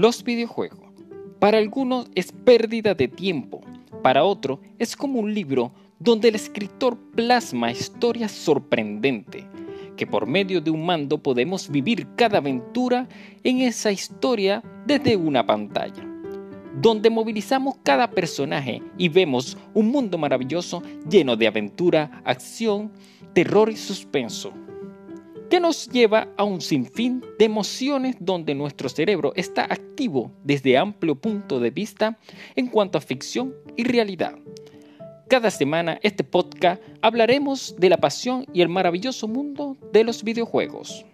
Los videojuegos. Para algunos es pérdida de tiempo, para otros es como un libro donde el escritor plasma historias sorprendentes, que por medio de un mando podemos vivir cada aventura en esa historia desde una pantalla, donde movilizamos cada personaje y vemos un mundo maravilloso lleno de aventura, acción, terror y suspenso que nos lleva a un sinfín de emociones donde nuestro cerebro está activo desde amplio punto de vista en cuanto a ficción y realidad. Cada semana este podcast hablaremos de la pasión y el maravilloso mundo de los videojuegos.